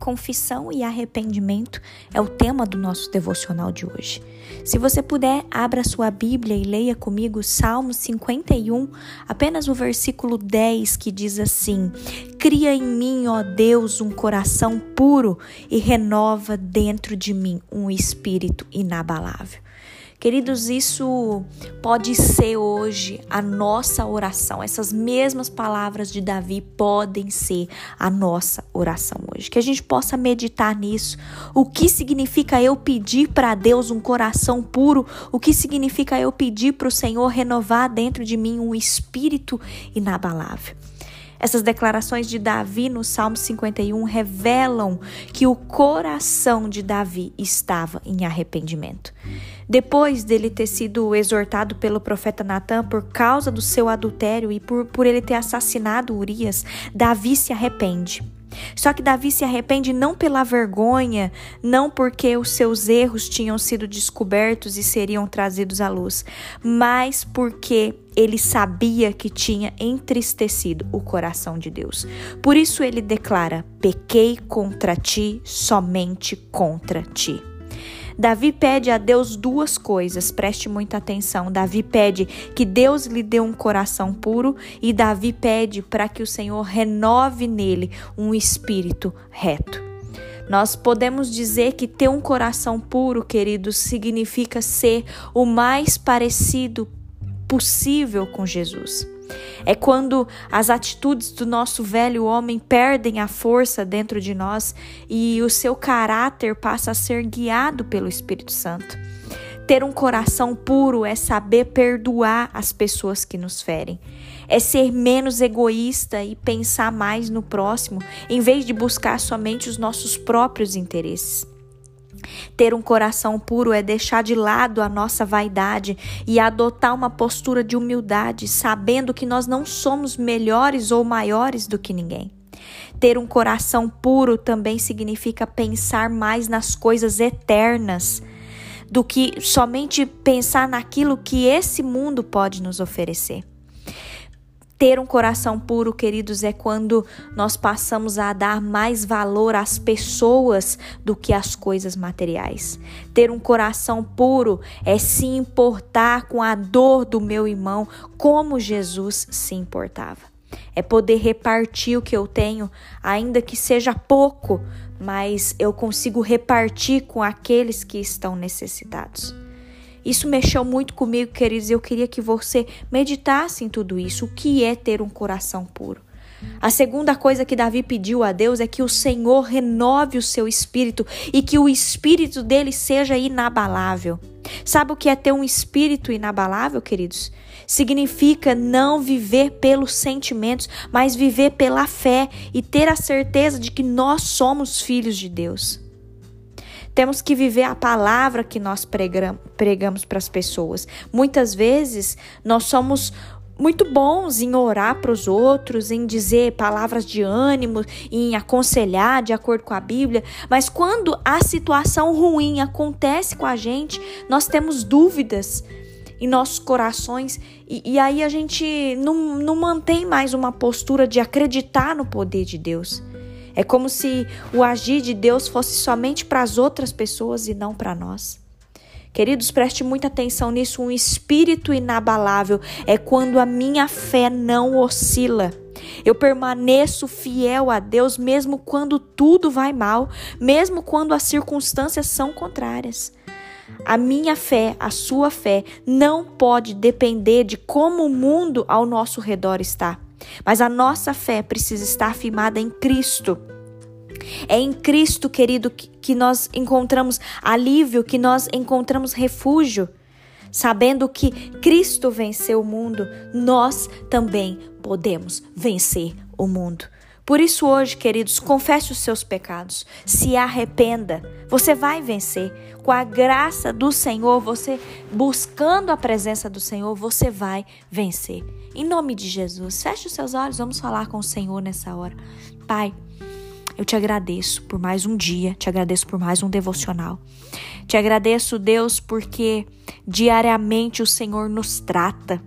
Confissão e arrependimento é o tema do nosso devocional de hoje. Se você puder, abra sua Bíblia e leia comigo Salmo 51, apenas o versículo 10 que diz assim: Cria em mim, ó Deus, um coração puro e renova dentro de mim um espírito inabalável. Queridos, isso pode ser hoje a nossa oração. Essas mesmas palavras de Davi podem ser a nossa oração hoje. Que a gente possa meditar nisso. O que significa eu pedir para Deus um coração puro? O que significa eu pedir para o Senhor renovar dentro de mim um espírito inabalável? Essas declarações de Davi no Salmo 51 revelam que o coração de Davi estava em arrependimento. Depois dele ter sido exortado pelo profeta Natan por causa do seu adultério e por, por ele ter assassinado Urias, Davi se arrepende. Só que Davi se arrepende não pela vergonha, não porque os seus erros tinham sido descobertos e seriam trazidos à luz, mas porque ele sabia que tinha entristecido o coração de Deus. Por isso ele declara: Pequei contra ti, somente contra ti. Davi pede a Deus duas coisas, preste muita atenção. Davi pede que Deus lhe dê um coração puro e Davi pede para que o Senhor renove nele um espírito reto. Nós podemos dizer que ter um coração puro, queridos, significa ser o mais parecido possível com Jesus. É quando as atitudes do nosso velho homem perdem a força dentro de nós e o seu caráter passa a ser guiado pelo Espírito Santo. Ter um coração puro é saber perdoar as pessoas que nos ferem. É ser menos egoísta e pensar mais no próximo, em vez de buscar somente os nossos próprios interesses. Ter um coração puro é deixar de lado a nossa vaidade e adotar uma postura de humildade, sabendo que nós não somos melhores ou maiores do que ninguém. Ter um coração puro também significa pensar mais nas coisas eternas do que somente pensar naquilo que esse mundo pode nos oferecer. Ter um coração puro, queridos, é quando nós passamos a dar mais valor às pessoas do que às coisas materiais. Ter um coração puro é se importar com a dor do meu irmão, como Jesus se importava. É poder repartir o que eu tenho, ainda que seja pouco, mas eu consigo repartir com aqueles que estão necessitados. Isso mexeu muito comigo, queridos. Eu queria que você meditasse em tudo isso. O que é ter um coração puro? A segunda coisa que Davi pediu a Deus é que o Senhor renove o seu espírito e que o espírito dele seja inabalável. Sabe o que é ter um espírito inabalável, queridos? Significa não viver pelos sentimentos, mas viver pela fé e ter a certeza de que nós somos filhos de Deus. Temos que viver a palavra que nós pregamos para as pessoas. Muitas vezes nós somos muito bons em orar para os outros, em dizer palavras de ânimo, em aconselhar de acordo com a Bíblia, mas quando a situação ruim acontece com a gente, nós temos dúvidas em nossos corações e, e aí a gente não, não mantém mais uma postura de acreditar no poder de Deus. É como se o agir de Deus fosse somente para as outras pessoas e não para nós. Queridos, preste muita atenção nisso. Um espírito inabalável é quando a minha fé não oscila. Eu permaneço fiel a Deus mesmo quando tudo vai mal, mesmo quando as circunstâncias são contrárias. A minha fé, a sua fé, não pode depender de como o mundo ao nosso redor está. Mas a nossa fé precisa estar firmada em Cristo. É em Cristo, querido, que nós encontramos alívio, que nós encontramos refúgio. Sabendo que Cristo venceu o mundo, nós também podemos vencer o mundo. Por isso, hoje, queridos, confesse os seus pecados, se arrependa, você vai vencer. Com a graça do Senhor, você buscando a presença do Senhor, você vai vencer. Em nome de Jesus, feche os seus olhos, vamos falar com o Senhor nessa hora. Pai, eu te agradeço por mais um dia, te agradeço por mais um devocional. Te agradeço, Deus, porque diariamente o Senhor nos trata.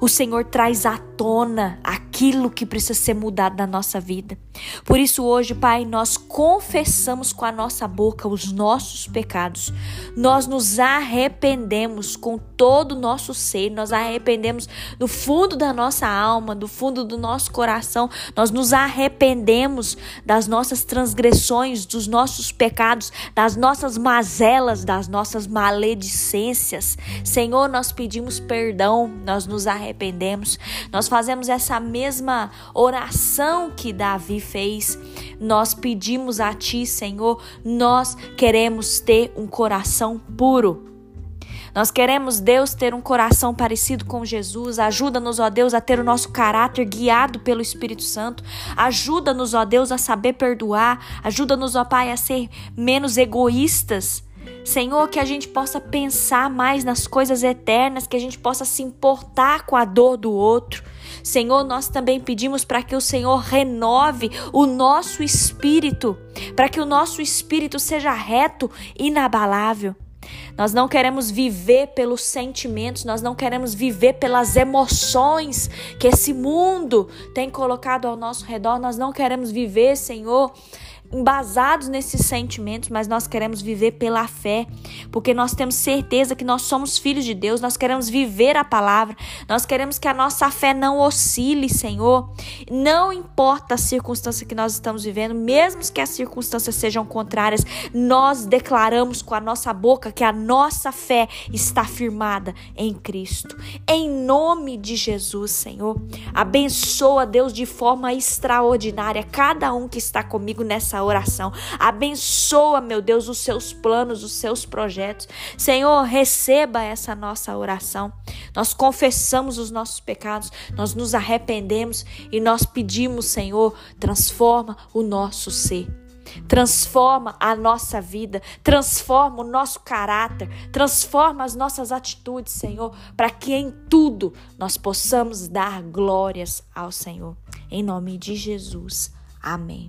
O Senhor traz à tona aquilo que precisa ser mudado na nossa vida. Por isso, hoje, Pai, nós confessamos com a nossa boca os nossos pecados. Nós nos arrependemos com todo o nosso ser, nós arrependemos do fundo da nossa alma, do fundo do nosso coração. Nós nos arrependemos das nossas transgressões, dos nossos pecados, das nossas mazelas, das nossas maledicências. Senhor, nós pedimos perdão, nós nos arrependemos. Nós fazemos essa mesma oração que Davi fez. Nós pedimos a Ti, Senhor, nós queremos ter um coração puro. Nós queremos, Deus, ter um coração parecido com Jesus. Ajuda-nos, ó Deus, a ter o nosso caráter guiado pelo Espírito Santo. Ajuda-nos, ó Deus, a saber perdoar. Ajuda-nos, ó Pai, a ser menos egoístas. Senhor, que a gente possa pensar mais nas coisas eternas, que a gente possa se importar com a dor do outro. Senhor, nós também pedimos para que o Senhor renove o nosso espírito, para que o nosso espírito seja reto, inabalável. Nós não queremos viver pelos sentimentos, nós não queremos viver pelas emoções que esse mundo tem colocado ao nosso redor. Nós não queremos viver, Senhor, embasados nesses sentimentos, mas nós queremos viver pela fé, porque nós temos certeza que nós somos filhos de Deus, nós queremos viver a palavra, nós queremos que a nossa fé não oscile, Senhor. Não importa a circunstância que nós estamos vivendo, mesmo que as circunstâncias sejam contrárias, nós declaramos com a nossa boca que a nossa fé está firmada em Cristo. Em nome de Jesus, Senhor, abençoa Deus de forma extraordinária cada um que está comigo nessa essa oração. Abençoa, meu Deus, os seus planos, os seus projetos. Senhor, receba essa nossa oração. Nós confessamos os nossos pecados, nós nos arrependemos e nós pedimos, Senhor, transforma o nosso ser. Transforma a nossa vida, transforma o nosso caráter, transforma as nossas atitudes, Senhor, para que em tudo nós possamos dar glórias ao Senhor. Em nome de Jesus. Amém.